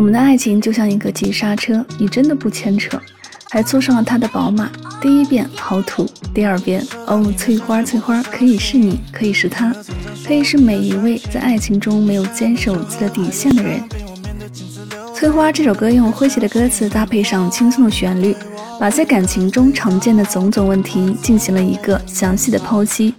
我们的爱情就像一个急刹车，你真的不牵扯，还坐上了他的宝马。第一遍好土，第二遍哦，翠花翠花，可以是你，可以是他，可以是每一位在爱情中没有坚守自己的底线的人。翠花这首歌用诙谐的歌词搭配上轻松的旋律，把在感情中常见的种种问题进行了一个详细的剖析。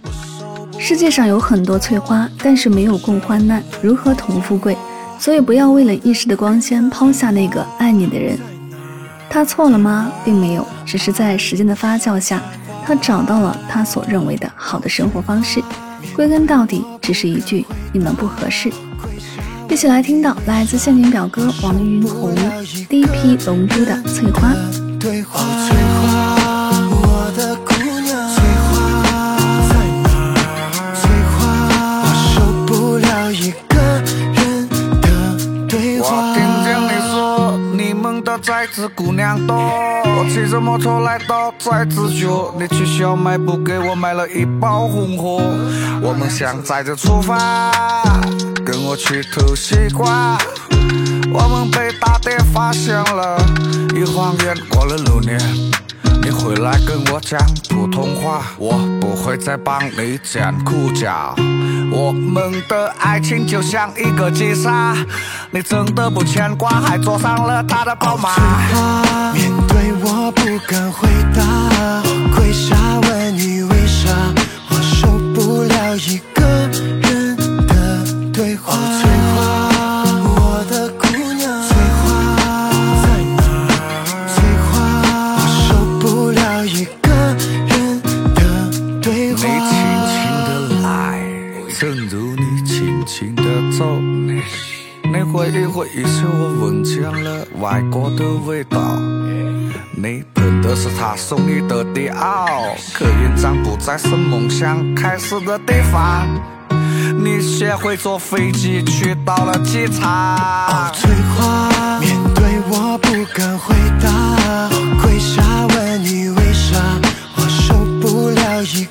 世界上有很多翠花，但是没有共患难，如何同富贵？所以不要为了一时的光鲜抛下那个爱你的人。他错了吗？并没有，只是在时间的发酵下，他找到了他所认为的好的生活方式。归根到底，只是一句你们不合适。一起来听到来自陷阱表哥王云红第一批龙珠的翠花。对话的寨子姑娘多，我骑着摩托来到寨子角，你去小卖部给我买了一包红货。我们想载着出发，跟我去偷西瓜。我们被大爹发现了，一晃眼过了六年。你回来跟我讲普通话，我不会再帮你剪裤脚。我们的爱情就像一个急刹，你真的不牵挂，还坐上了他的宝马。正如你。轻轻的走，你会一会一嗅我闻见了外国的味道。你喷的是他送你的迪奥，可印章不再是梦想开始的地方。你学会坐飞机去到了机场。哦，翠花，面对我不敢回答，跪下问你为啥，我受不了一。